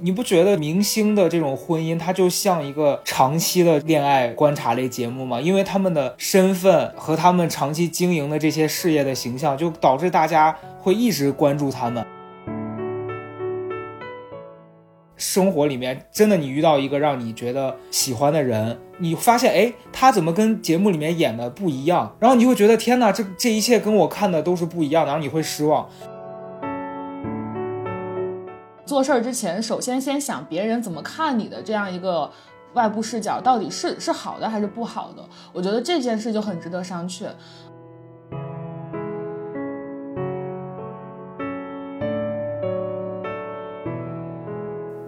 你不觉得明星的这种婚姻，它就像一个长期的恋爱观察类节目吗？因为他们的身份和他们长期经营的这些事业的形象，就导致大家会一直关注他们。生活里面真的，你遇到一个让你觉得喜欢的人，你发现哎，他怎么跟节目里面演的不一样？然后你会觉得天哪，这这一切跟我看的都是不一样的，然后你会失望。做事儿之前，首先先想别人怎么看你的这样一个外部视角，到底是是好的还是不好的？我觉得这件事就很值得商榷。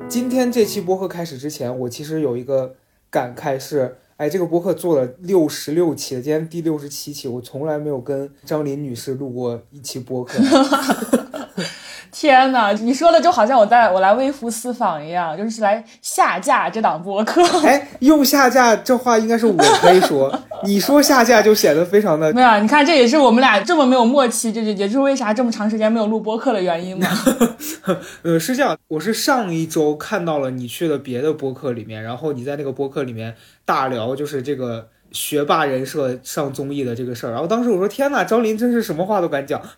今天这期播客开始之前，我其实有一个感慨是，哎，这个播客做了六十六期了，今天第六十七期，我从来没有跟张琳女士录过一期播客。天哪，你说的就好像我在我来微服私访一样，就是来下架这档播客。哎，用下架这话应该是我可以说，你说下架就显得非常的没有。你看，这也是我们俩这么没有默契，这这也就是为啥这么长时间没有录播客的原因嘛。呃，是这样，我是上一周看到了你去了别的播客里面，然后你在那个播客里面大聊，就是这个学霸人设上综艺的这个事儿，然后当时我说天哪，张琳真是什么话都敢讲。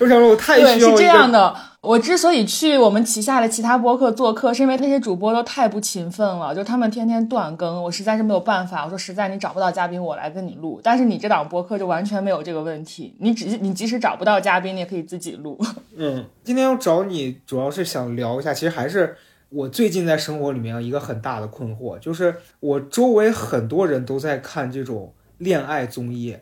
我想说，我太需要。对，是这样的。我之所以去我们旗下的其他播客做客，是因为那些主播都太不勤奋了，就他们天天断更，我实在是没有办法。我说实在，你找不到嘉宾，我来跟你录。但是你这档播客就完全没有这个问题，你只你即使找不到嘉宾，你也可以自己录。嗯，今天要找你，主要是想聊一下，其实还是我最近在生活里面一个很大的困惑，就是我周围很多人都在看这种恋爱综艺。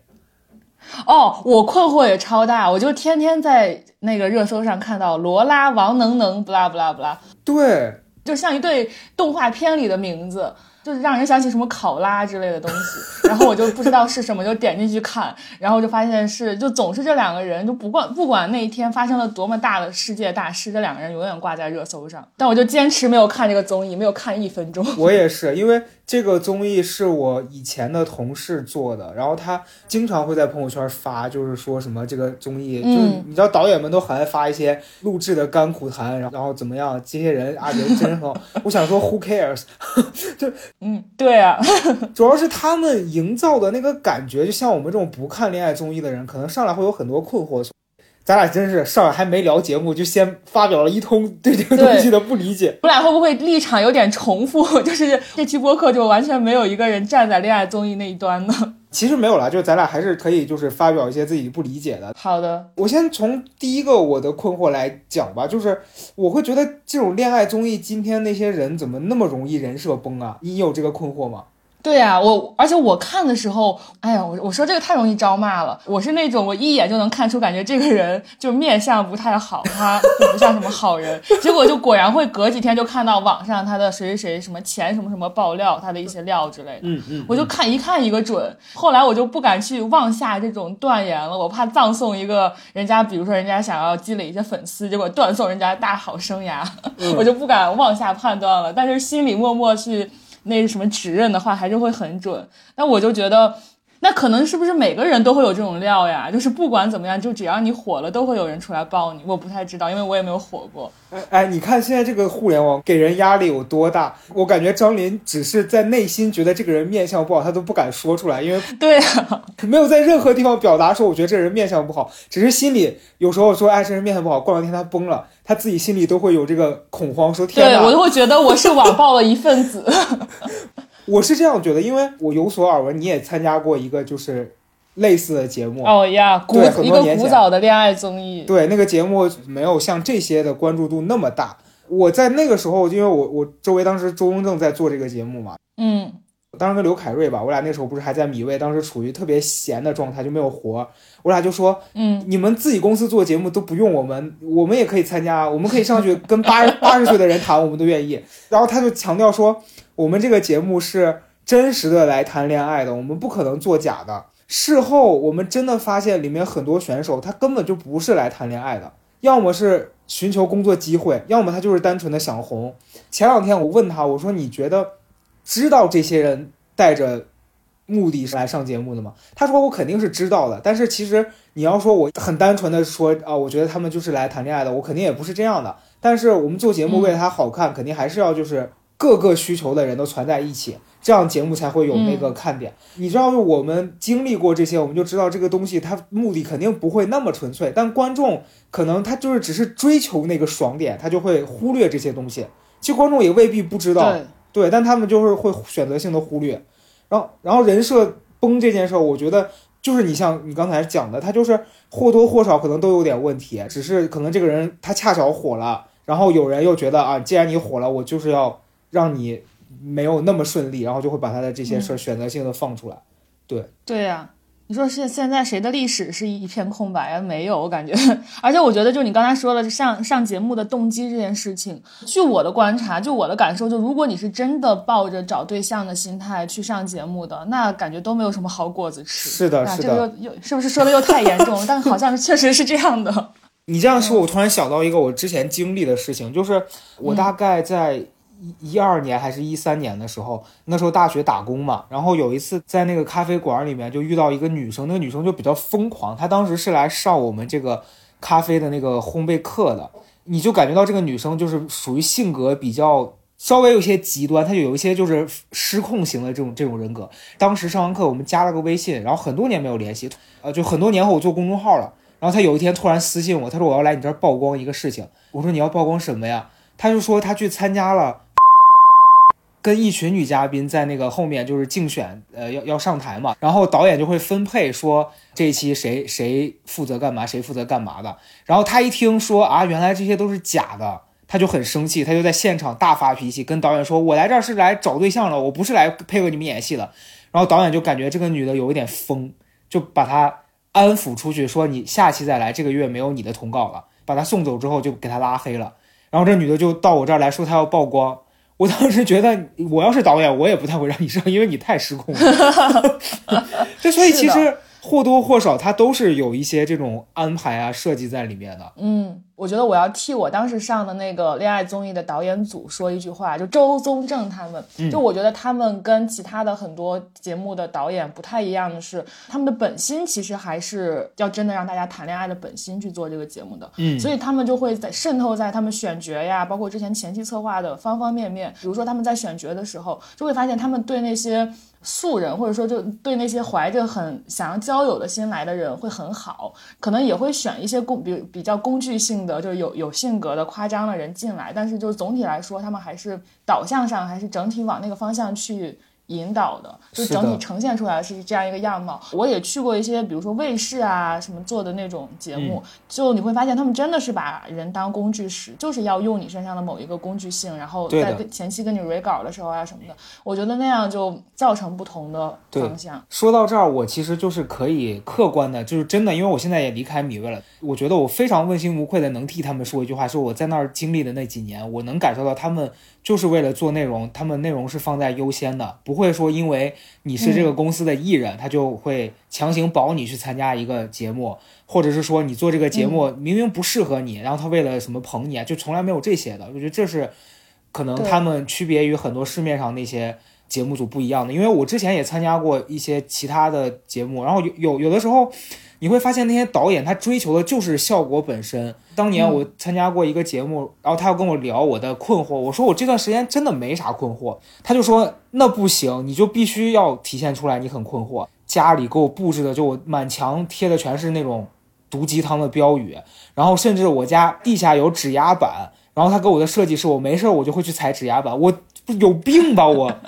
哦，我困惑也超大，我就天天在那个热搜上看到罗拉、王能能，不啦不啦不啦，对，就像一对动画片里的名字。就让人想起什么考拉之类的东西，然后我就不知道是什么，就点进去看，然后就发现是，就总是这两个人，就不管不管那一天发生了多么大的世界大事，这两个人永远挂在热搜上。但我就坚持没有看这个综艺，没有看一分钟。我也是，因为这个综艺是我以前的同事做的，然后他经常会在朋友圈发，就是说什么这个综艺，就是你知道导演们都很爱发一些录制的甘苦谈，然后然后怎么样，这些人啊人真好。我想说，Who cares？就。嗯，对啊，主要是他们营造的那个感觉，就像我们这种不看恋爱综艺的人，可能上来会有很多困惑。咱俩真是上来还没聊节目，就先发表了一通对这个东西的不理解。我俩会不会立场有点重复？就是这期播客就完全没有一个人站在恋爱综艺那一端呢？其实没有啦，就是咱俩还是可以就是发表一些自己不理解的。好的，我先从第一个我的困惑来讲吧，就是我会觉得这种恋爱综艺，今天那些人怎么那么容易人设崩啊？你有这个困惑吗？对呀，我而且我看的时候，哎呀，我我说这个太容易招骂了。我是那种我一眼就能看出，感觉这个人就面相不太好，他就不像什么好人。结果就果然会隔几天就看到网上他的谁谁谁什么前什么什么爆料，他的一些料之类的。嗯嗯，我就看一看一个准。后来我就不敢去妄下这种断言了，我怕葬送一个人家，比如说人家想要积累一些粉丝，结果断送人家大好生涯，我就不敢妄下判断了。但是心里默默去。那什么指认的话还是会很准，那我就觉得，那可能是不是每个人都会有这种料呀？就是不管怎么样，就只要你火了，都会有人出来爆你。我不太知道，因为我也没有火过。哎哎，你看现在这个互联网给人压力有多大？我感觉张琳只是在内心觉得这个人面相不好，他都不敢说出来，因为 对啊，没有在任何地方表达说我觉得这人面相不好，只是心里有时候说哎这人面相不好，过两天他崩了。他自己心里都会有这个恐慌，说天呐！对我都会觉得我是网暴的一份子。我是这样觉得，因为我有所耳闻，你也参加过一个就是类似的节目哦呀，古一个古早的恋爱综艺。对，那个节目没有像这些的关注度那么大。我在那个时候，因为我我周围当时周公正在做这个节目嘛，嗯。当时跟刘凯瑞吧，我俩那时候不是还在米未，当时处于特别闲的状态，就没有活。我俩就说，嗯，你们自己公司做节目都不用我们，我们也可以参加，我们可以上去跟八八十岁的人谈，我们都愿意。然后他就强调说，我们这个节目是真实的来谈恋爱的，我们不可能做假的。事后我们真的发现，里面很多选手他根本就不是来谈恋爱的，要么是寻求工作机会，要么他就是单纯的想红。前两天我问他，我说你觉得？知道这些人带着目的是来上节目的吗？他说我肯定是知道的，但是其实你要说我很单纯的说啊，我觉得他们就是来谈恋爱的，我肯定也不是这样的。但是我们做节目为了他好看，肯定还是要就是各个需求的人都攒在一起，这样节目才会有那个看点。你知道，我们经历过这些，我们就知道这个东西它目的肯定不会那么纯粹，但观众可能他就是只是追求那个爽点，他就会忽略这些东西。其实观众也未必不知道，对，但他们就是会选择性的忽略。然后，然后人设崩这件事儿，我觉得就是你像你刚才讲的，他就是或多或少可能都有点问题，只是可能这个人他恰巧火了。然后有人又觉得啊，既然你火了，我就是要让你没有那么顺利，然后就会把他的这些事儿选择性的放出来。对对呀，你说现现在谁的历史是一片空白啊？没有，我感觉。而且我觉得，就你刚才说的上上节目的动机这件事情，据我的观察，就我的感受，就如果你是真的抱着找对象的心态去上节目的，那感觉都没有什么好果子吃。是的，是的。这个又又是不是说的又太严重了？但好像确实是这样的。你这样说，我突然想到一个我之前经历的事情，就是我大概在一一二年还是一三年的时候，那时候大学打工嘛，然后有一次在那个咖啡馆里面就遇到一个女生，那个女生就比较疯狂，她当时是来上我们这个咖啡的那个烘焙课的，你就感觉到这个女生就是属于性格比较稍微有些极端，她就有一些就是失控型的这种这种人格。当时上完课我们加了个微信，然后很多年没有联系，呃，就很多年后我做公众号了。然后她有一天突然私信我，她说我要来你这儿曝光一个事情。我说你要曝光什么呀？她就说她去参加了，跟一群女嘉宾在那个后面就是竞选，呃，要要上台嘛。然后导演就会分配说这一期谁谁负责干嘛，谁负责干嘛的。然后他一听说啊，原来这些都是假的，他就很生气，他就在现场大发脾气，跟导演说：“我来这儿是来找对象了，我不是来配合你们演戏的。”然后导演就感觉这个女的有一点疯，就把她。安抚出去说你下期再来，这个月没有你的通告了。把她送走之后就给她拉黑了。然后这女的就到我这儿来说她要曝光。我当时觉得我要是导演，我也不太会让你上，因为你太失控了。就所以其实。或多或少，它都是有一些这种安排啊、设计在里面的。嗯，我觉得我要替我当时上的那个恋爱综艺的导演组说一句话，就周宗正他们，就我觉得他们跟其他的很多节目的导演不太一样的是，他们的本心其实还是要真的让大家谈恋爱的本心去做这个节目的。嗯，所以他们就会在渗透在他们选角呀，包括之前前期策划的方方面面。比如说他们在选角的时候，就会发现他们对那些。素人或者说就对那些怀着很想要交友的心来的人会很好，可能也会选一些工比比较工具性的，就是有有性格的夸张的人进来，但是就总体来说，他们还是导向上还是整体往那个方向去。引导的，就整体呈现出来的是这样一个样貌。我也去过一些，比如说卫视啊什么做的那种节目，就你会发现他们真的是把人当工具使，就是要用你身上的某一个工具性，然后在前期跟你 re 稿的时候啊什么的，我觉得那样就造成不同的方向。说到这儿，我其实就是可以客观的，就是真的，因为我现在也离开米味了，我觉得我非常问心无愧的能替他们说一句话，说我在那儿经历的那几年，我能感受到他们。就是为了做内容，他们内容是放在优先的，不会说因为你是这个公司的艺人，他就会强行保你去参加一个节目，或者是说你做这个节目明明不适合你，然后他为了什么捧你啊，就从来没有这些的。我觉得这是可能他们区别于很多市面上那些节目组不一样的，因为我之前也参加过一些其他的节目，然后有有有的时候。你会发现那些导演他追求的就是效果本身。当年我参加过一个节目，然后他要跟我聊我的困惑，我说我这段时间真的没啥困惑，他就说那不行，你就必须要体现出来你很困惑。家里给我布置的就我满墙贴的全是那种毒鸡汤的标语，然后甚至我家地下有指压板，然后他给我的设计是我没事我就会去踩指压板，我有病吧我。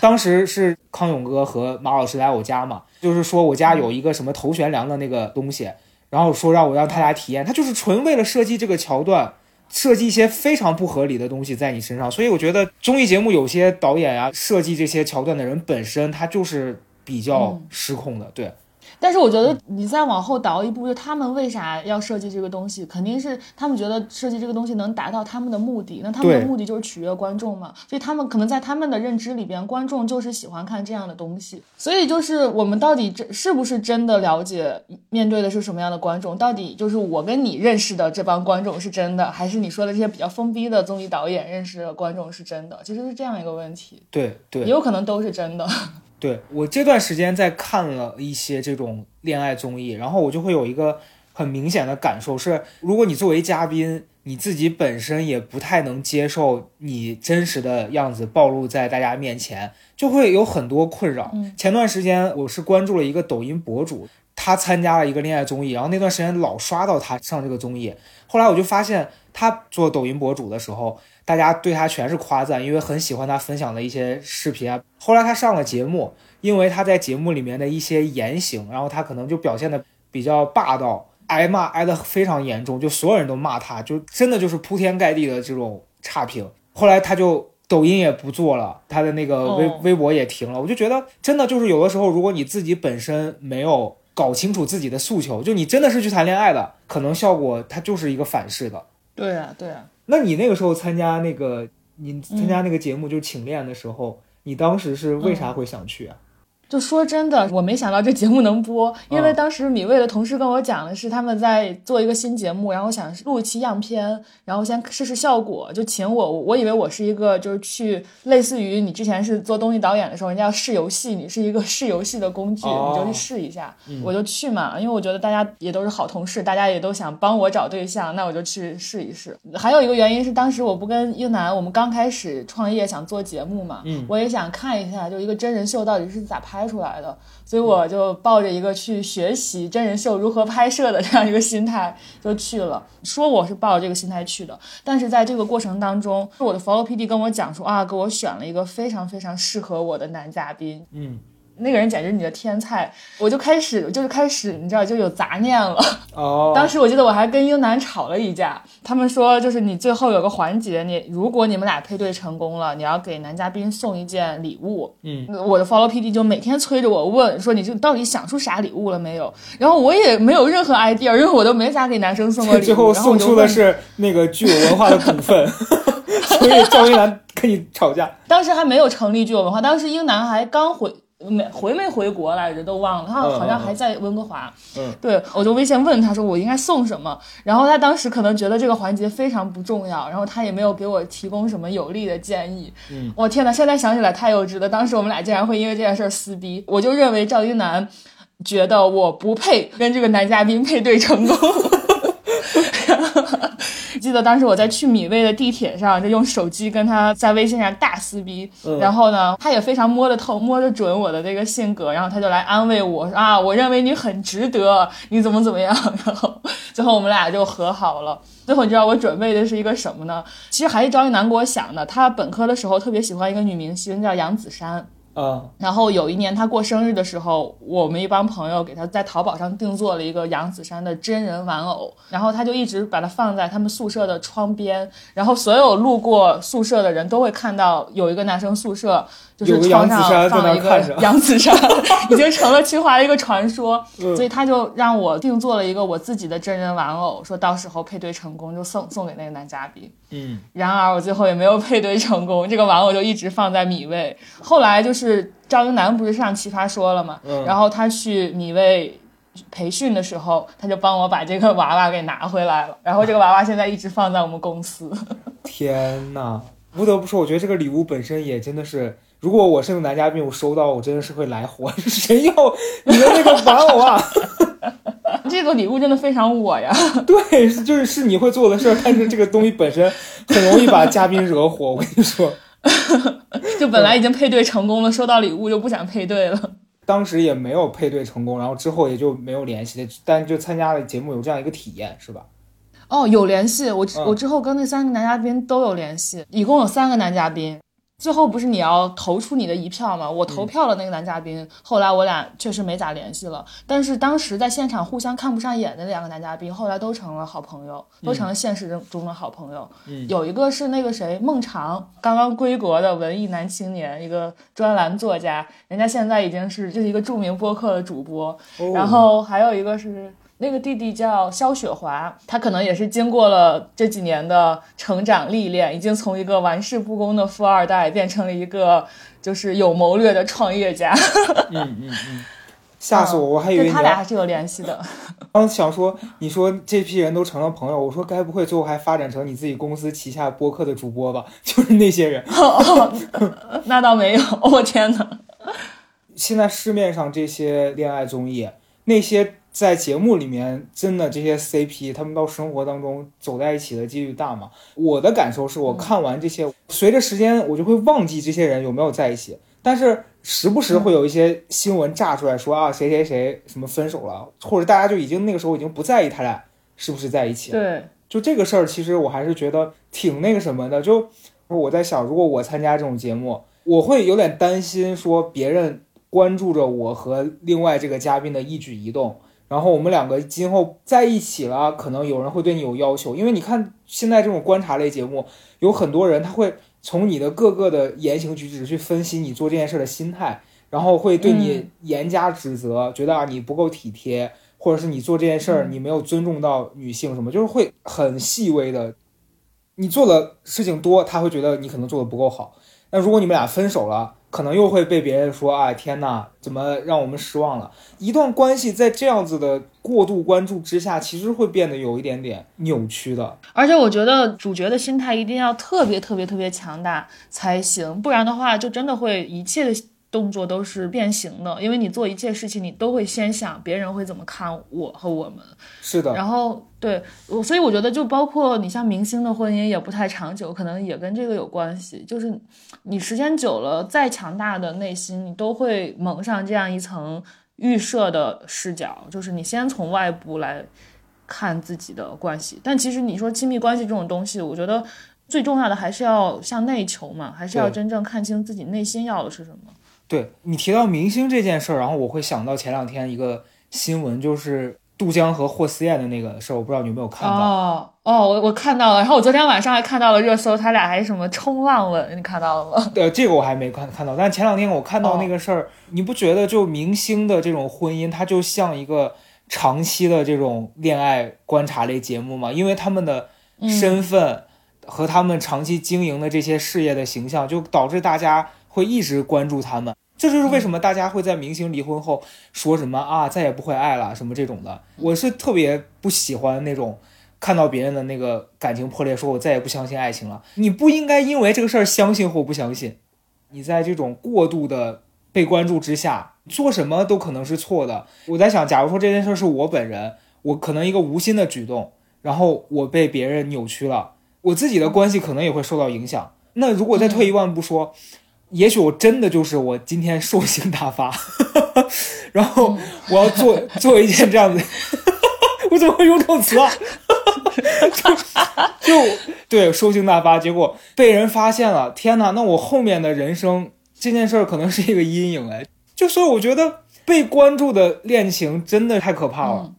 当时是康永哥和马老师来我家嘛，就是说我家有一个什么头悬梁的那个东西，然后说让我让他俩体验，他就是纯为了设计这个桥段，设计一些非常不合理的东西在你身上。所以我觉得综艺节目有些导演啊，设计这些桥段的人本身他就是比较失控的，对。但是我觉得你再往后倒一步，就他们为啥要设计这个东西？肯定是他们觉得设计这个东西能达到他们的目的。那他们的目的就是取悦观众嘛，所以他们可能在他们的认知里边，观众就是喜欢看这样的东西。所以就是我们到底这是不是真的了解面对的是什么样的观众？到底就是我跟你认识的这帮观众是真的，还是你说的这些比较封闭的综艺导演认识的观众是真的？其实是这样一个问题，对对也有可能都是真的。对我这段时间在看了一些这种恋爱综艺，然后我就会有一个很明显的感受是，如果你作为嘉宾，你自己本身也不太能接受你真实的样子暴露在大家面前，就会有很多困扰。前段时间我是关注了一个抖音博主，他参加了一个恋爱综艺，然后那段时间老刷到他上这个综艺，后来我就发现他做抖音博主的时候，大家对他全是夸赞，因为很喜欢他分享的一些视频啊。后来他上了节目，因为他在节目里面的一些言行，然后他可能就表现的比较霸道，挨骂挨得非常严重，就所有人都骂他，就真的就是铺天盖地的这种差评。后来他就抖音也不做了，他的那个微、哦微博也停了。我就觉得真的就是有的时候，如果你自己本身没有搞清楚自己的诉求，就你真的是去谈恋爱的，可能效果它就是一个反噬的。对啊，对啊。那你那个时候参加那个你参加那个节目就是请练的时候，你当时是为啥会想去啊？就说真的，我没想到这节目能播，因为嗯当时米未的同事跟我讲的是他们在做一个新节目，然后想录一期样片，然后先试试效果，就请我。我以为我是一个就是去类似于你之前是做东西导演的时候，人家要试游戏，你是一个试游戏的工具，哦你就去试一下，我就去嘛，因为我觉得大家也都是好同事，大家也都想帮我找对象，那我就去试一试。还有一个原因是当时我不跟英男，我们刚开始创业想做节目嘛，嗯我也想看一下，就一个真人秀到底是咋拍拍出来的。所以我就抱着一个去学习真人秀如何拍摄的这样一个心态就去了。说我是抱着这个心态去的，但是在这个过程当中，我的 follow PD 跟我讲说啊，给我选了一个非常非常适合我的男嘉宾。嗯，那个人简直你的天才，我就开始就是开始，你知道就有杂念了。哦，当时我记得我还跟英男吵了一架，他们说就是你最后有个环节，你如果你们俩配对成功了，你要给男嘉宾送一件礼物。嗯，我的 follow PD 就每天催着我问说你就到底想出啥礼物了没有？然后我也没有任何 idea，因为我都没咋给男生送过礼物。最后送出的是那个具有文化的股份，所以赵英男跟你吵架。当时还没有成立具有文化，当时英男还刚回没回没回国来着，都忘了，他好像还在温哥华。嗯，对，我就微信问他说我应该送什么，然后他当时可能觉得这个环节非常不重要，然后他也没有给我提供什么有力的建议。嗯，我天呐，现在想起来太幼稚了，当时我们俩竟然会因为这件事儿撕逼，我就认为赵英男觉得我不配跟这个男嘉宾配对成功。记得当时我在去米味的地铁上，就用手机跟他在微信上大撕逼，嗯然后呢，他也非常摸得透、摸得准我的这个性格，然后他就来安慰我说啊，我认为你很值得，你怎么怎么样，然后最后我们俩就和好了。最后你知道我准备的是一个什么呢？其实还是张一楠给我想的，他本科的时候特别喜欢一个女明星叫杨子姗。啊，然后有一年他过生日的时候，我们一帮朋友给他在淘宝上定做了一个杨子姗的真人玩偶，然后他就一直把它放在他们宿舍的窗边，然后所有路过宿舍的人都会看到有一个男生宿舍就是有个窗杨子姗在上放了一个那看着 杨子姗，已经成了清华的一个传说，嗯所以他就让我定做了一个我自己的真人玩偶，说到时候配对成功就送送给那个男嘉宾。嗯，然而我最后也没有配对成功，这个玩偶就一直放在米味。后来就是赵英男不是上奇葩说了嘛，嗯然后他去米味培训的时候，他就帮我把这个娃娃给拿回来了，然后这个娃娃现在一直放在我们公司。天呐，不得不说，我觉得这个礼物本身也真的是，如果我是个男嘉宾，我收到我真的是会来火，谁要你的那个玩偶啊？这个礼物真的非常我呀，对，就是是你会做的事儿，但是这个东西本身很容易把嘉宾惹火。我跟你说，就本来已经配对成功了，收到礼物就不想配对了。当时也没有配对成功，然后之后也就没有联系，但就参加了节目有这样一个体验，是吧？哦，有联系，我、嗯我之后跟那三个男嘉宾都有联系，一共有三个男嘉宾。最后不是你要投出你的一票吗？我投票了那个男嘉宾，后来我俩确实没咋联系了。但是当时在现场互相看不上眼的那两个男嘉宾，后来都成了好朋友，都成了现实中的好朋友。有一个是那个谁孟尝，刚刚归国的文艺男青年，一个专栏作家，人家现在已经是就是一个著名播客的主播。然后还有一个是。那个弟弟叫肖雪华，他可能也是经过了这几年的成长历练，已经从一个玩世不恭的富二代变成了一个就是有谋略的创业家。嗯嗯嗯，吓死我！我还以为他俩还是有联系的。刚想说，你说这批人都成了朋友，我说该不会最后还发展成你自己公司旗下播客的主播吧？就是那些人。那倒没有，我天哪！现在市面上这些恋爱综艺，那些。在节目里面，真的这些 CP，他们到生活当中走在一起的几率大吗？我的感受是我看完这些，随着时间我就会忘记这些人有没有在一起，但是时不时会有一些新闻炸出来说啊谁谁谁什么分手了，或者大家就已经那个时候已经不在意他俩是不是在一起了。对，就这个事儿，其实我还是觉得挺那个什么的。就我在想，如果我参加这种节目，我会有点担心说别人关注着我和另外这个嘉宾的一举一动。然后我们两个今后在一起了，可能有人会对你有要求，因为你看现在这种观察类节目，有很多人他会从你的各个的言行举止去分析你做这件事的心态，然后会对你严加指责，觉得啊你不够体贴，或者是你做这件事儿你没有尊重到女性什么，就是会很细微的，你做的事情多，他会觉得你可能做的不够好。那如果你们俩分手了，可能又会被别人说啊，天哪，怎么让我们失望了？一段关系在这样子的过度关注之下，其实会变得有一点点扭曲的。而且我觉得主角的心态一定要特别特别特别强大才行，不然的话，就真的会一切的。动作都是变形的，因为你做一切事情，你都会先想别人会怎么看我和我们。是的。然后对我，所以我觉得就包括你像明星的婚姻也不太长久，可能也跟这个有关系。就是你时间久了，再强大的内心，你都会蒙上这样一层预设的视角，就是你先从外部来看自己的关系。但其实你说亲密关系这种东西，我觉得最重要的还是要向内求嘛，还是要真正看清自己内心要的是什么。对你提到明星这件事儿，然后我会想到前两天一个新闻，就是杜江和霍思燕的那个事儿，我不知道你有没有看到。哦哦，我我看到了，然后我昨天晚上还看到了热搜，他俩还什么冲浪吻，你看到了吗？对，这个我还没看看到，但前两天我看到那个事儿，你不觉得就明星的这种婚姻，它就像一个长期的这种恋爱观察类节目吗？因为他们的身份和他们长期经营的这些事业的形象，就导致大家。会一直关注他们，这就是为什么大家会在明星离婚后说什么啊，再也不会爱了什么这种的。我是特别不喜欢那种看到别人的那个感情破裂，说我再也不相信爱情了。你不应该因为这个事儿相信或不相信。你在这种过度的被关注之下，做什么都可能是错的。我在想，假如说这件事是我本人，我可能一个无心的举动，然后我被别人扭曲了，我自己的关系可能也会受到影响。那如果再退一万步说。也许我真的就是我今天兽性大发，然后我要做做一件这样子，我怎么会用这种词啊？就对兽性大发，结果被人发现了，天哪！那我后面的人生这件事儿可能是一个阴影哎。就所以我觉得被关注的恋情真的太可怕了。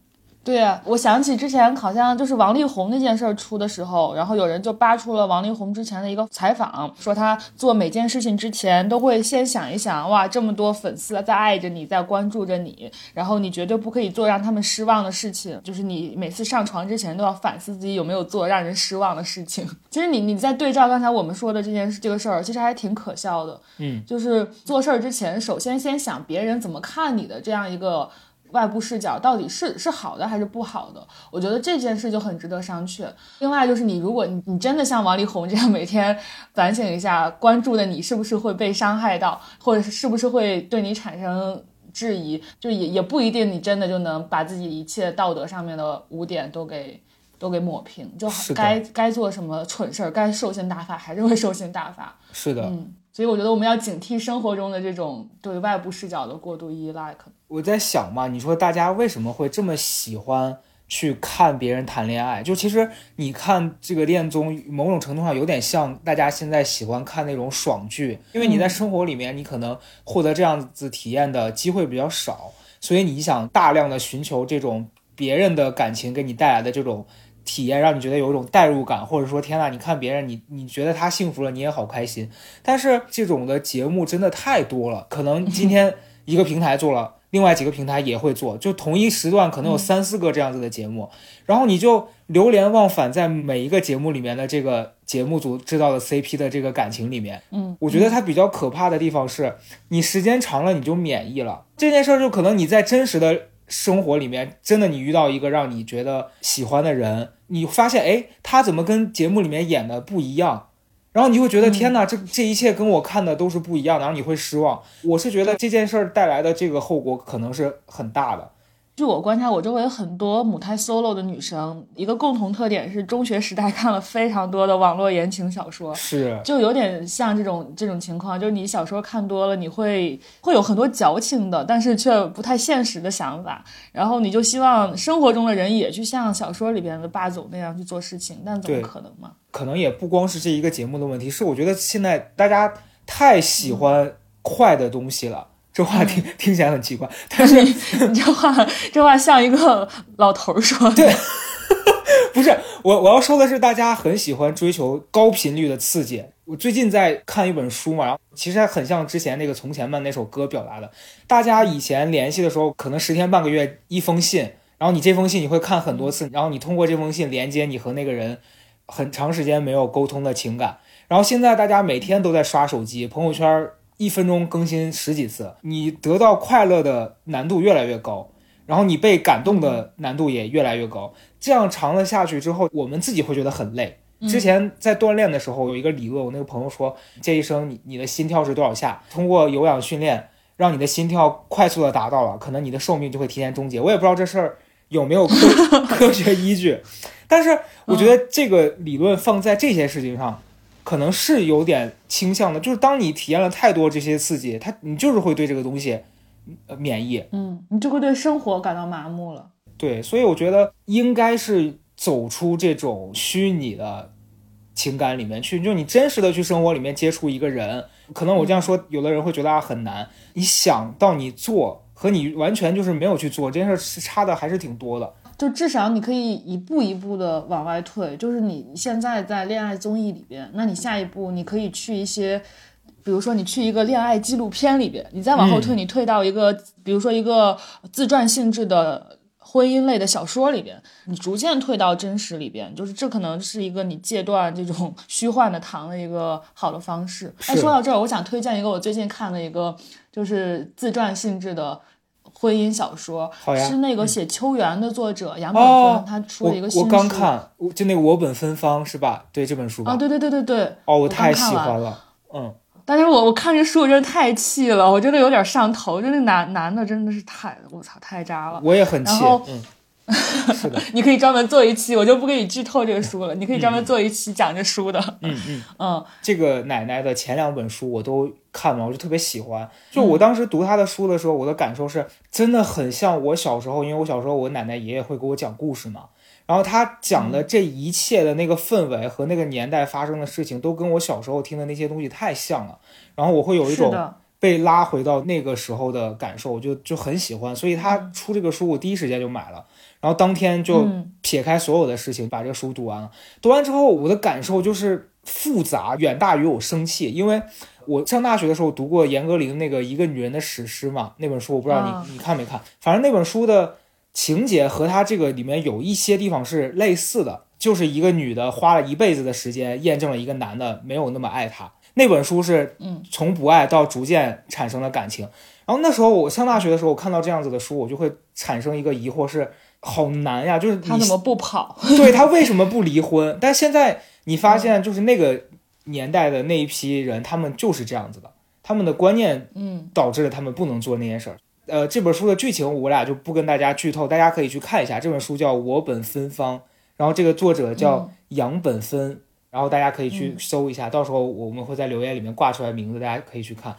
对呀，我想起之前好像就是王力宏那件事出的时候，然后有人就扒出了王力宏之前的一个采访，说他做每件事情之前都会先想一想，哇，这么多粉丝在爱着你，在关注着你，然后你绝对不可以做让他们失望的事情，就是你每次上床之前都要反思自己有没有做让人失望的事情。其实你你在对照刚才我们说的这件事这个事儿，其实还挺可笑的。嗯，就是做事儿之前，首先先想别人怎么看你的这样一个。外部视角到底是是好的还是不好的？我觉得这件事就很值得商榷。另外就是你，如果你你真的像王力宏这样每天反省一下，关注的你是不是会被伤害到，或者是是不是会对你产生质疑，就也也不一定你真的就能把自己一切道德上面的污点都给都给抹平。就该该做什么蠢事儿，该兽性大发还是会兽性大发。是的，嗯。所以我觉得我们要警惕生活中的这种对外部视角的过度依赖。可能我在想嘛，你说大家为什么会这么喜欢去看别人谈恋爱。就其实你看这个恋综，某种程度上有点像大家现在喜欢看那种爽剧，因为你在生活里面你可能获得这样子体验的机会比较少，所以你想大量的寻求这种别人的感情给你带来的这种。体验让你觉得有一种代入感，或者说天呐，你看别人，你你觉得他幸福了，你也好开心。但是这种的节目真的太多了，可能今天一个平台做了，另外几个平台也会做，就同一时段可能有三四个这样子的节目，然后你就流连忘返在每一个节目里面的这个节目组制造的 CP 的这个感情里面。嗯，我觉得它比较可怕的地方是，你时间长了你就免疫了这件事儿，就可能你在真实的。生活里面真的，你遇到一个让你觉得喜欢的人，你发现哎，他怎么跟节目里面演的不一样？然后你会觉得天哪，这这一切跟我看的都是不一样的，然后你会失望。我是觉得这件事儿带来的这个后果可能是很大的。据我观察，我周围很多母胎 solo 的女生，一个共同特点是中学时代看了非常多的网络言情小说，是，就有点像这种这种情况，就是你小说看多了，你会会有很多矫情的，但是却不太现实的想法，然后你就希望生活中的人也去像小说里边的霸总那样去做事情，但怎么可能嘛？可能也不光是这一个节目的问题，是我觉得现在大家太喜欢快的东西了。这话听听起来很奇怪，但是你这话这话像一个老头说。对，不是我我要说的是，大家很喜欢追求高频率的刺激。我最近在看一本书嘛，然后其实还很像之前那个《从前慢》那首歌表达的。大家以前联系的时候，可能十天半个月一封信，然后你这封信你会看很多次，然后你通过这封信连接你和那个人很长时间没有沟通的情感。然后现在大家每天都在刷手机，朋友圈。一分钟更新十几次，你得到快乐的难度越来越高，然后你被感动的难度也越来越高。这样长了下去之后，我们自己会觉得很累。之前在锻炼的时候有一个理论，我那个朋友说，这一生你你的心跳是多少下？通过有氧训练，让你的心跳快速的达到了，可能你的寿命就会提前终结。我也不知道这事儿有没有科 科学依据，但是我觉得这个理论放在这些事情上。可能是有点倾向的，就是当你体验了太多这些刺激，它你就是会对这个东西，呃，免疫，嗯，你就会对生活感到麻木了。对，所以我觉得应该是走出这种虚拟的情感里面去，就你真实的去生活里面接触一个人。可能我这样说，有的人会觉得啊很难。你想到你做和你完全就是没有去做这件事是，差的还是挺多的。就至少你可以一步一步的往外退，就是你现在在恋爱综艺里边，那你下一步你可以去一些，比如说你去一个恋爱纪录片里边，你再往后退，你退到一个，比如说一个自传性质的婚姻类的小说里边，你逐渐退到真实里边，就是这可能是一个你戒断这种 虚幻的糖的一个好的方式。哎，说到这儿，我想推荐一个我最近看的一个，就是自传性质的。婚姻小说是那个写《秋园》的作者杨本芬，他出了一个新书。我刚看，就那个我本芬芳是吧？对这本书吧？啊，对对对对对。哦，我太喜欢了，嗯。但是我我看这书，我真的太气了，我真的有点上头。就那男男的真的是太，我操，太渣了。我也很气，嗯。是的，你可以专门做一期，我就不给你剧透这个书了。你可以专门做一期讲这书的。嗯嗯 嗯，这个奶奶的前两本书我都看了，我就特别喜欢。就我当时读她的书的时候，我的感受是真的很像我小时候，因为我小时候我奶奶爷爷会给我讲故事嘛。然后他讲的这一切的那个氛围和那个年代发生的事情，都跟我小时候听的那些东西太像了。然后我会有一种被拉回到那个时候的感受，我就就很喜欢。所以他出这个书，我第一时间就买了。然后当天就撇开所有的事情，把这个书读完了。读完之后，我的感受就是复杂，远大于我生气。因为我上大学的时候读过严歌苓那个《一个女人的史诗》嘛，那本书我不知道你你看没看。反正那本书的情节和他这个里面有一些地方是类似的，就是一个女的花了一辈子的时间验证了一个男的没有那么爱她。那本书是嗯，从不爱到逐渐产生了感情。然后那时候我上大学的时候，我看到这样子的书，我就会产生一个疑惑是。好难呀，就是他怎么不跑？对他为什么不离婚？但现在你发现，就是那个年代的那一批人，他们就是这样子的，他们的观念，嗯，导致了他们不能做那件事儿。呃，这本书的剧情我俩就不跟大家剧透，大家可以去看一下。这本书叫《我本芬芳》，然后这个作者叫杨本芬，然后大家可以去搜一下，到时候我们会在留言里面挂出来名字，大家可以去看。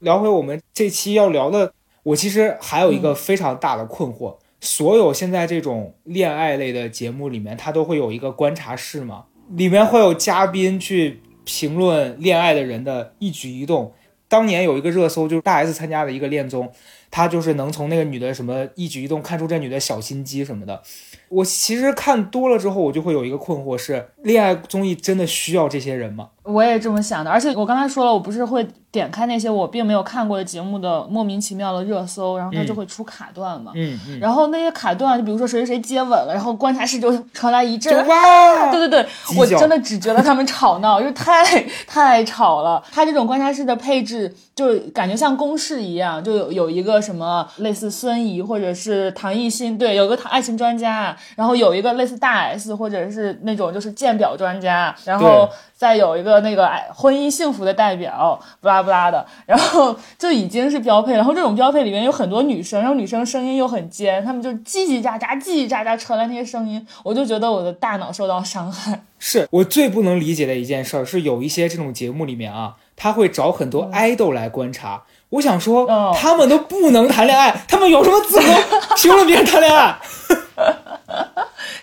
聊回我们这期要聊的，我其实还有一个非常大的困惑。所有现在这种恋爱类的节目里面，它都会有一个观察室嘛，里面会有嘉宾去评论恋爱的人的一举一动。当年有一个热搜，就是大 S 参加的一个恋综，他就是能从那个女的什么一举一动看出这女的小心机什么的。我其实看多了之后，我就会有一个困惑：是恋爱综艺真的需要这些人吗？我也这么想的。而且我刚才说了，我不是会点开那些我并没有看过的节目的莫名其妙的热搜，然后它就会出卡段嘛。嗯嗯。然后那些卡段，就比如说谁谁谁接吻了，然后观察室就传来一阵哇，对对对，我真的只觉得他们吵闹，就太太吵了。他这种观察室的配置，就感觉像公式一样，就有有一个什么类似孙怡或者是唐艺昕，对，有个爱情专家。然后有一个类似大 S 或者是那种就是鉴表专家，然后再有一个那个哎婚姻幸福的代表，不拉不拉的，然后就已经是标配。然后这种标配里面有很多女生，然后女生声音又很尖，她们就叽叽喳喳、叽叽喳喳传来那些声音，我就觉得我的大脑受到伤害。是我最不能理解的一件事儿，是有一些这种节目里面啊，他会找很多爱豆来观察。我想说，他们都不能谈恋爱，他们有什么资格 评论别人谈恋爱？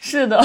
是的，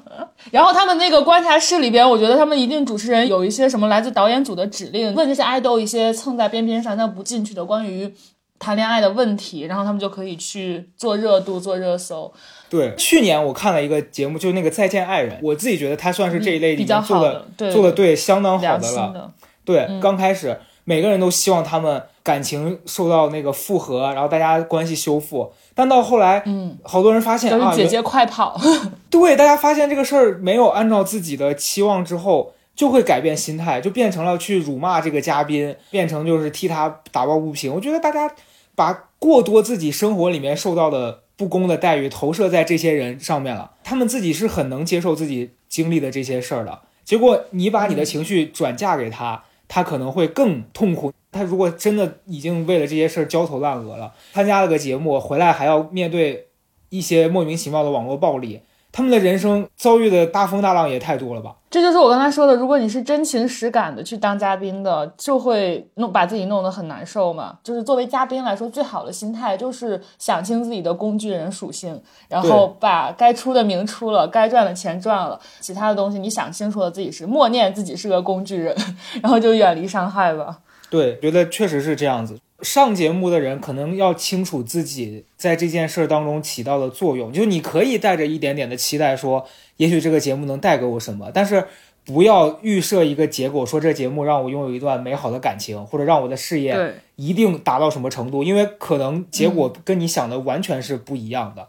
然后他们那个观察室里边，我觉得他们一定主持人有一些什么来自导演组的指令，问这些爱豆一些蹭在边边上但不进去的关于谈恋爱的问题，然后他们就可以去做热度、做热搜。对，去年我看了一个节目，就是那个《再见爱人》，我自己觉得他算是这一类比较做的做的对相当好的了。对，刚开始每个人都希望他们感情受到那个复合，然后大家关系修复。但到后来，嗯，好多人发现啊，姐姐快跑！对，大家发现这个事儿没有按照自己的期望之后，就会改变心态，就变成了去辱骂这个嘉宾，变成就是替他打抱不平。我觉得大家把过多自己生活里面受到的不公的待遇投射在这些人上面了，他们自己是很能接受自己经历的这些事儿的。结果你把你的情绪转嫁给他，他可能会更痛苦。他如果真的已经为了这些事儿焦头烂额了，参加了个节目回来还要面对一些莫名其妙的网络暴力，他们的人生遭遇的大风大浪也太多了吧？这就是我刚才说的，如果你是真情实感的去当嘉宾的，就会弄把自己弄得很难受嘛。就是作为嘉宾来说，最好的心态就是想清自己的工具人属性，然后把该出的名出了，该赚的钱赚了，其他的东西你想清楚了，自己是默念自己是个工具人，然后就远离伤害吧。对，觉得确实是这样子。上节目的人可能要清楚自己在这件事当中起到的作用，就你可以带着一点点的期待，说也许这个节目能带给我什么，但是不要预设一个结果，说这节目让我拥有一段美好的感情，或者让我的事业一定达到什么程度，因为可能结果跟你想的完全是不一样的。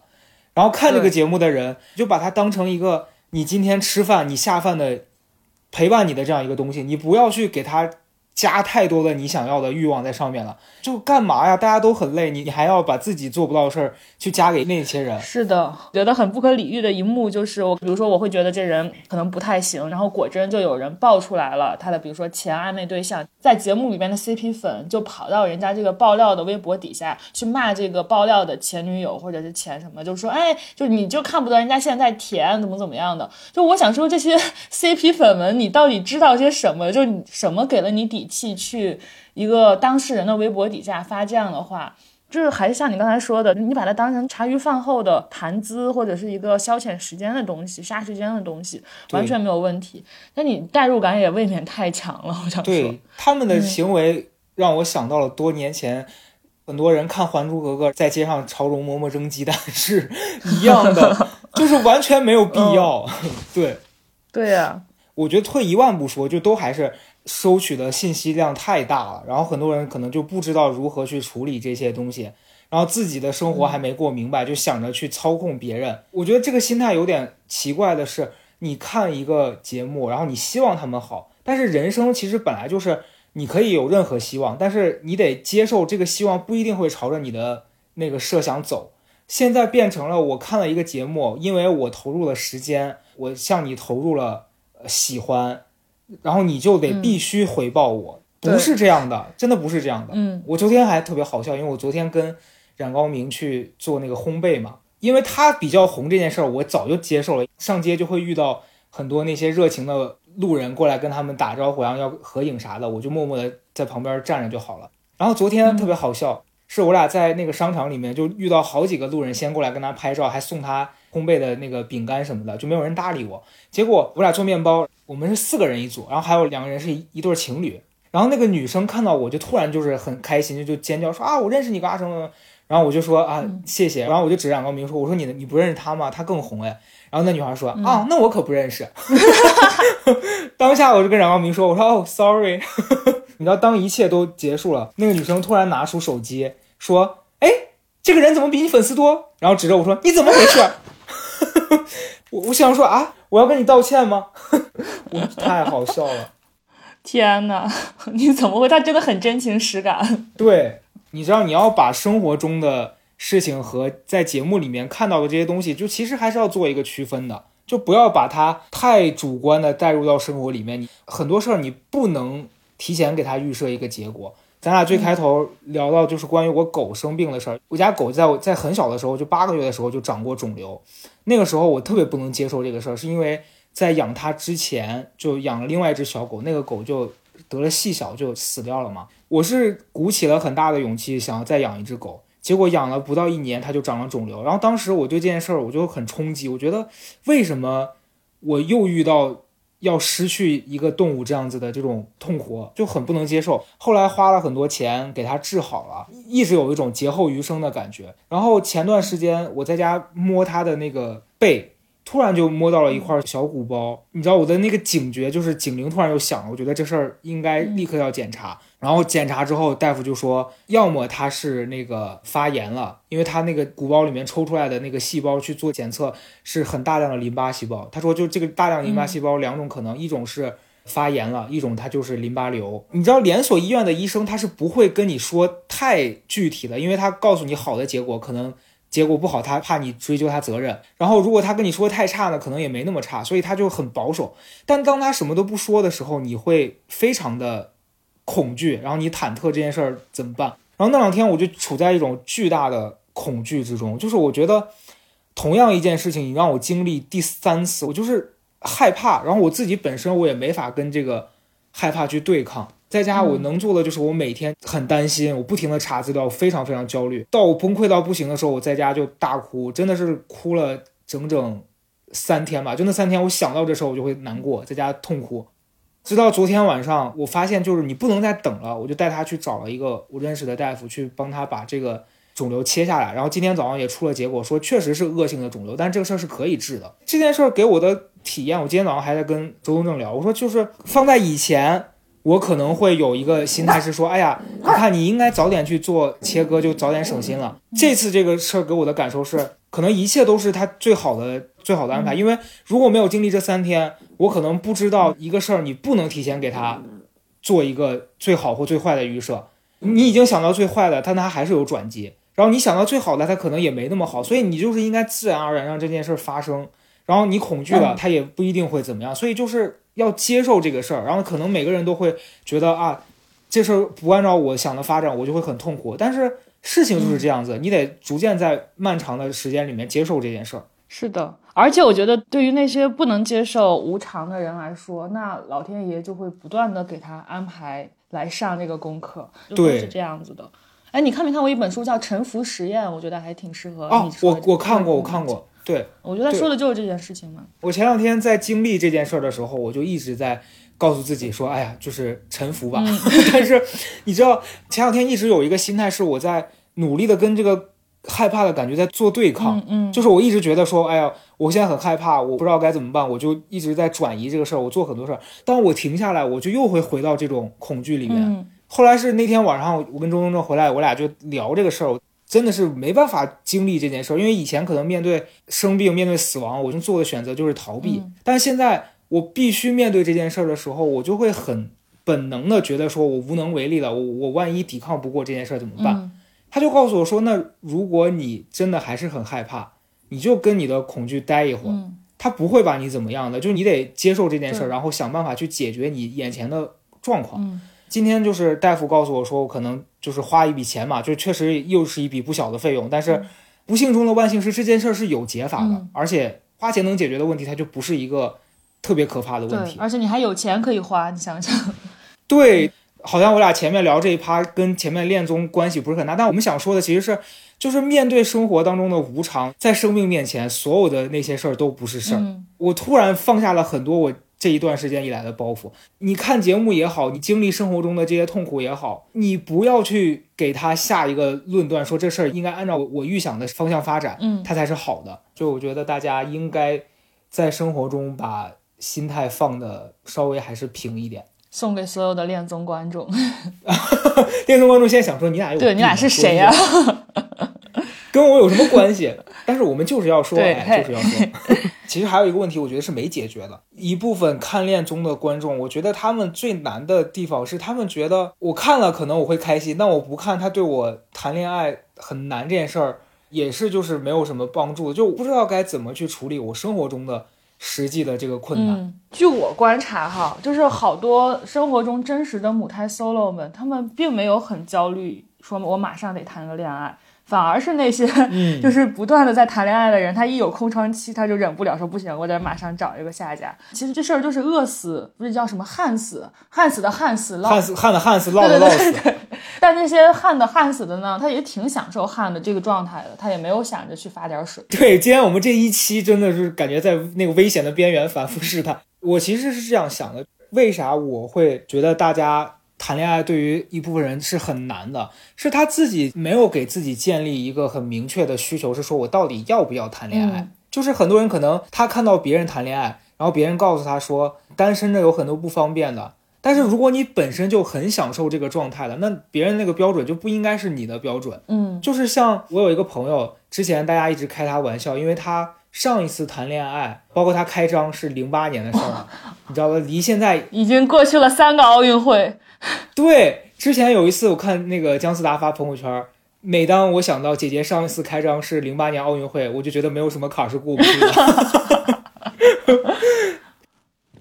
然后看这个节目的人，就把它当成一个你今天吃饭、你下饭的陪伴你的这样一个东西，你不要去给他。加太多的你想要的欲望在上面了，就干嘛呀？大家都很累，你你还要把自己做不到的事儿去加给那些人？是的，觉得很不可理喻的一幕就是我，比如说我会觉得这人可能不太行，然后果真就有人爆出来了他的，比如说前暧昧对象，在节目里边的 CP 粉就跑到人家这个爆料的微博底下去骂这个爆料的前女友或者是前什么，就说哎，就你就看不得人家现在甜怎么怎么样的？就我想说这些 CP 粉们，你到底知道些什么？就你什么给了你底？气去一个当事人的微博底下发这样的话，就是还是像你刚才说的，你把它当成茶余饭后的谈资或者是一个消遣时间的东西、杀时间的东西，完全没有问题。那你代入感也未免太强了，我想说。对他们的行为让我想到了多年前很多人看《还珠格格》在街上朝容嬷嬷扔鸡蛋是一样的，就是完全没有必要。对，对呀，我觉得退一万步说，就都还是。收取的信息量太大了，然后很多人可能就不知道如何去处理这些东西，然后自己的生活还没过明白，就想着去操控别人。我觉得这个心态有点奇怪的是，你看一个节目，然后你希望他们好，但是人生其实本来就是你可以有任何希望，但是你得接受这个希望不一定会朝着你的那个设想走。现在变成了我看了一个节目，因为我投入了时间，我向你投入了喜欢。然后你就得必须回报我，不是这样的，真的不是这样的。嗯，我昨天还特别好笑，因为我昨天跟冉高明去做那个烘焙嘛，因为他比较红这件事儿，我早就接受了。上街就会遇到很多那些热情的路人过来跟他们打招呼，然后要合影啥的，我就默默的在旁边站着就好了。然后昨天特别好笑，是我俩在那个商场里面就遇到好几个路人先过来跟他拍照，还送他烘焙的那个饼干什么的，就没有人搭理我。结果我俩做面包，我们是四个人一组，然后还有两个人是一一对情侣。然后那个女生看到我就突然就是很开心，就就尖叫说啊，我认识你个阿什么。然后我就说啊，谢谢。然后我就指着冉高明说，我说你你不认识他吗？他更红哎。然后那女孩说啊，那我可不认识。当下我就跟冉高明说，我说哦，sorry。你知道，当一切都结束了，那个女生突然拿出手机说，哎，这个人怎么比你粉丝多？然后指着我说，你怎么回事？我我想说啊，我要跟你道歉吗？我太好笑了。天哪，你怎么会？他真的很真情实感。对，你知道，你要把生活中的事情和在节目里面看到的这些东西，就其实还是要做一个区分的，就不要把它太主观的带入到生活里面。你很多事儿你不能提前给他预设一个结果。咱俩最开头聊到就是关于我狗生病的事儿，我家狗在我在很小的时候，就八个月的时候就长过肿瘤，那个时候我特别不能接受这个事儿，是因为。在养它之前，就养了另外一只小狗，那个狗就得了细小，就死掉了嘛。我是鼓起了很大的勇气，想要再养一只狗，结果养了不到一年，它就长了肿瘤。然后当时我对这件事儿，我就很冲击，我觉得为什么我又遇到要失去一个动物这样子的这种痛苦，就很不能接受。后来花了很多钱给它治好了，一直有一种劫后余生的感觉。然后前段时间我在家摸它的那个背。突然就摸到了一块小鼓包，你知道我的那个警觉就是警铃突然又响了，我觉得这事儿应该立刻要检查。然后检查之后，大夫就说，要么他是那个发炎了，因为他那个鼓包里面抽出来的那个细胞去做检测是很大量的淋巴细胞。他说就这个大量淋巴细胞两种可能，一种是发炎了，一种它就是淋巴瘤。你知道连锁医院的医生他是不会跟你说太具体的，因为他告诉你好的结果可能。结果不好，他怕你追究他责任。然后，如果他跟你说太差呢，可能也没那么差，所以他就很保守。但当他什么都不说的时候，你会非常的恐惧，然后你忐忑这件事儿怎么办？然后那两天我就处在一种巨大的恐惧之中，就是我觉得同样一件事情，你让我经历第三次，我就是害怕。然后我自己本身我也没法跟这个害怕去对抗。在家我能做的就是我每天很担心，我不停的查资料，非常非常焦虑。到我崩溃到不行的时候，我在家就大哭，真的是哭了整整三天吧。就那三天，我想到这时候我就会难过，在家痛哭。直到昨天晚上，我发现就是你不能再等了，我就带他去找了一个我认识的大夫，去帮他把这个肿瘤切下来。然后今天早上也出了结果，说确实是恶性的肿瘤，但这个事儿是可以治的。这件事儿给我的体验，我今天早上还在跟周东正聊，我说就是放在以前。我可能会有一个心态是说，哎呀，你看你应该早点去做切割，就早点省心了。这次这个事儿给我的感受是，可能一切都是他最好的、最好的安排。因为如果没有经历这三天，我可能不知道一个事儿，你不能提前给他做一个最好或最坏的预设。你已经想到最坏的，但他还是有转机。然后你想到最好的，他可能也没那么好。所以你就是应该自然而然让这件事发生。然后你恐惧了，他也不一定会怎么样。所以就是。要接受这个事儿，然后可能每个人都会觉得啊，这事儿不按照我想的发展，我就会很痛苦。但是事情就是这样子，你得逐渐在漫长的时间里面接受这件事儿。是的，而且我觉得对于那些不能接受无常的人来说，那老天爷就会不断的给他安排来上这个功课，对，是这样子的。哎，你看没看过一本书叫《沉浮实验》？我觉得还挺适合。哦，我我看过，我看过。对，我觉得他说的就是这件事情嘛。我前两天在经历这件事儿的时候，我就一直在告诉自己说：“哎呀，就是臣服吧。”但是你知道，前两天一直有一个心态是我在努力的跟这个害怕的感觉在做对抗。嗯，就是我一直觉得说：“哎呀，我现在很害怕，我不知道该怎么办。”我就一直在转移这个事儿，我做很多事儿。当我停下来，我就又会回到这种恐惧里面。后来是那天晚上，我跟周东正回来，我俩就聊这个事儿。真的是没办法经历这件事儿，因为以前可能面对生病、面对死亡，我就做的选择就是逃避。但是现在我必须面对这件事儿的时候，我就会很本能的觉得说我无能为力了。我我万一抵抗不过这件事儿怎么办？他就告诉我说，那如果你真的还是很害怕，你就跟你的恐惧待一会儿，他不会把你怎么样的，就你得接受这件事儿，然后想办法去解决你眼前的状况。今天就是大夫告诉我说，我可能就是花一笔钱嘛，就确实又是一笔不小的费用。但是不幸中的万幸是这件事儿是有解法的，而且花钱能解决的问题，它就不是一个特别可怕的问题。而且你还有钱可以花，你想想。对，好像我俩前面聊这一趴跟前面恋综关系不是很大，但我们想说的其实是，就是面对生活当中的无常，在生命面前，所有的那些事儿都不是事儿。嗯我突然放下了很多我这一段时间以来的包袱。你看节目也好，你经历生活中的这些痛苦也好，你不要去给他下一个论断，说这事儿应该按照我预想的方向发展，嗯它才是好的。就我觉得大家应该在生活中把心态放的稍微还是平一点。送给所有的恋综观众。恋综观众现在想说你俩有对你俩是谁呀、跟我有什么关系？但是我们就是要说，哎，就是要说。其实还有一个问题，我觉得是没解决的。一部分看恋综的观众，我觉得他们最难的地方是，他们觉得我看了可能我会开心，但我不看，他对我谈恋爱很难这件事儿，也是就是没有什么帮助的，就我不知道该怎么去处理我生活中的实际的这个困难。嗯，据我观察哈，就是好多生活中真实的母胎 solo 们，他们并没有很焦虑，说我马上得谈个恋爱，反而是那些、嗯 就是不断的在谈恋爱的人，他一有空窗期，他就忍不了，说不行，我得马上找一个下家。其实这事儿就是饿死，不是叫什么旱死，旱死的旱死，涝旱死旱的旱死，涝的涝死。但那些旱的旱死的呢，他也挺享受旱的这个状态的，他也没有想着去发点水。对，今天我们这一期真的是感觉在那个危险的边缘反复试探。我其实是这样想的，为啥我会觉得大家谈恋爱对于一部分人是很难的？是他自己没有给自己建立一个很明确的需求，是说我到底要不要谈恋爱？嗯就是很多人可能他看到别人谈恋爱，然后别人告诉他说单身着有很多不方便的。但是如果你本身就很享受这个状态了，那别人那个标准就不应该是你的标准。嗯就是像我有一个朋友，之前大家一直开他玩笑，因为他上一次谈恋爱，包括他开张是零八年的事儿，你知道吧？离现在已经过去了三个奥运会。对之前有一次我看那个姜思达发朋友圈，每当我想到姐姐上一次开张是零八年奥运会，我就觉得没有什么坎儿是过不去的。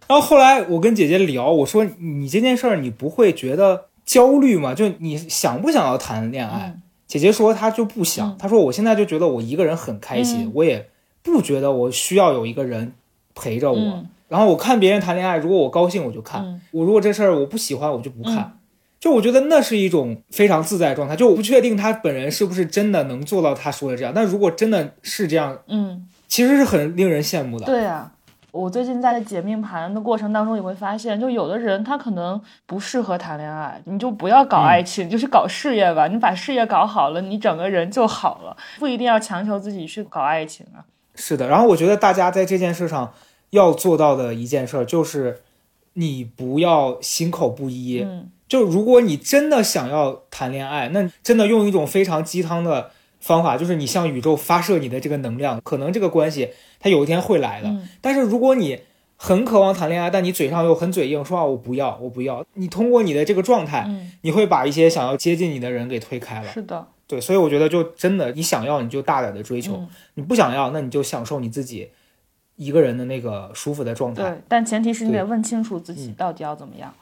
然后后来我跟姐姐聊，我说你这件事儿你不会觉得焦虑吗？就你想不想要谈恋爱？嗯姐姐说她就不想，嗯她说我现在就觉得我一个人很开心，嗯我也不觉得我需要有一个人陪着我。嗯然后我看别人谈恋爱，如果我高兴我就看，嗯我如果这事儿我不喜欢我就不看。嗯就我觉得那是一种非常自在的状态，就我不确定他本人是不是真的能做到他说的这样，但如果真的是这样，嗯，其实是很令人羡慕的。对啊。我最近在解命盘的过程当中，也会发现，就有的人他可能不适合谈恋爱，你就不要搞嗯爱情，你就是搞事业吧。你把事业搞好了，你整个人就好了，不一定要强求自己去搞爱情啊。是的，然后我觉得大家在这件事上要做到的一件事儿就是，你不要心口不一。嗯就如果你真的想要谈恋爱，那真的用一种非常鸡汤的方法，就是你向宇宙发射你的这个能量，可能这个关系它有一天会来的。嗯但是如果你很渴望谈恋爱，但你嘴上又很嘴硬，说啊我不要，我不要，你通过你的这个状态，嗯，你会把一些想要接近你的人给推开了。是的，对，所以我觉得就真的，你想要你就大胆的追求，嗯你不想要那你就享受你自己一个人的那个舒服的状态。对，但前提是你得问清楚自己嗯到底要怎么样。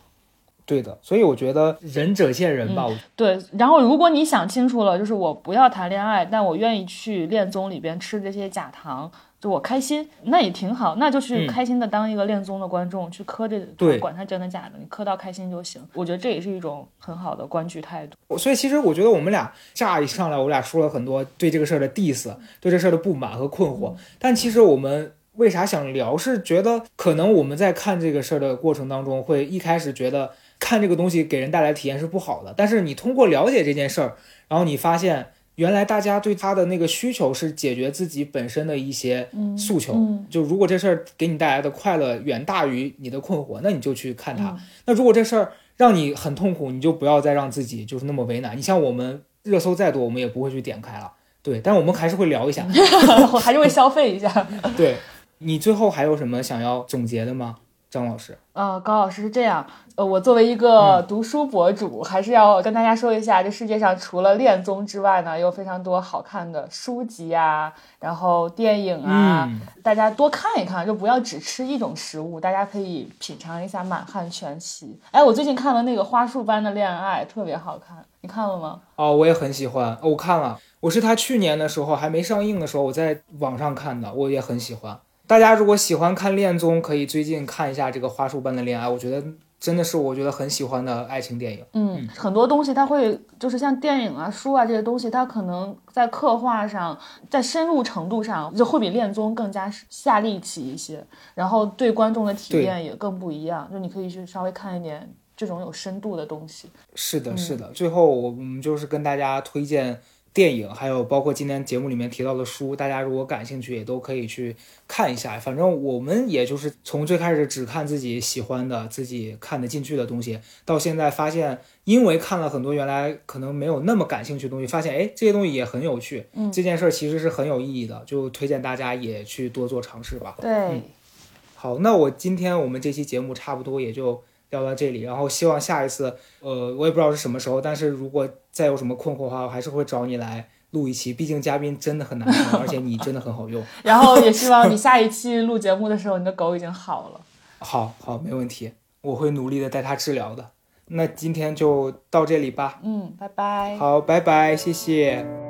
对的，所以我觉得仁者见仁吧。我对，然后如果你想清楚了，就是我不要谈恋爱，但我愿意去恋综里边吃这些假糖，就我开心，那也挺好，那就去嗯开心的当一个恋综的观众，去磕这个对管它真的假的，你磕到开心就行。我觉得这也是一种很好的观剧态度。所以其实我觉得我们俩乍一上来，我俩说了很多对这个事儿的 diss，对这事儿的不满和困惑。但其实我们为啥想聊，是觉得可能我们在看这个事儿的过程当中，会一开始觉得看这个东西给人带来体验是不好的。但是你通过了解这件事儿，然后你发现原来大家对他的那个需求是解决自己本身的一些诉求。嗯就如果这事儿给你带来的快乐远大于你的困惑，那你就去看它。嗯那如果这事儿让你很痛苦，你就不要再让自己就是那么为难。你像我们热搜再多，我们也不会去点开了，对，但我们还是会聊一下。我还是会消费一下。对你最后还有什么想要总结的吗，张老师？呃，高老师是这样，呃，我作为一嗯个读书博主，还是要跟大家说一下，这世界上除了恋综之外呢，有非常多好看的书籍啊，然后电影啊，嗯大家多看一看，就不要只吃一种食物，大家可以品尝一下满汉全席。哎，我最近看了那个《花束般的恋爱》，特别好看，你看了吗？哦，我也很喜欢，哦我看了，我是他去年的时候还没上映的时候，我在网上看的，我也很喜欢。大家如果喜欢看恋综，可以最近看一下这个《花束般的恋爱》，我觉得真的是我觉得很喜欢的爱情电影。嗯，很多东西它会就是像电影啊、书啊这些东西，它可能在刻画上，在深入程度上就会比恋综更加下力气一些，然后对观众的体验也更不一样。就你可以去稍微看一点这种有深度的东西。是的，是的。最后我们就是跟大家推荐。电影还有包括今天节目里面提到的书，大家如果感兴趣也都可以去看一下。反正我们也就是从最开始只看自己喜欢的、自己看得进去的东西，到现在发现，因为看了很多原来可能没有那么感兴趣的东西，发现哎这些东西也很有趣。嗯，这件事儿其实是很有意义的，就推荐大家也去多做尝试吧。对，好，那我今天我们这期节目差不多也就。聊到这里，然后希望下一次，呃，我也不知道是什么时候，但是如果再有什么困惑的话，我还是会找你来录一期。毕竟嘉宾真的很难 找，而且你真的很好用。然后也希望你下一期录节目的时候，你的狗已经好了。好好，没问题，我会努力的带它治疗的。那今天就到这里吧。嗯，拜拜。好，拜拜，谢谢。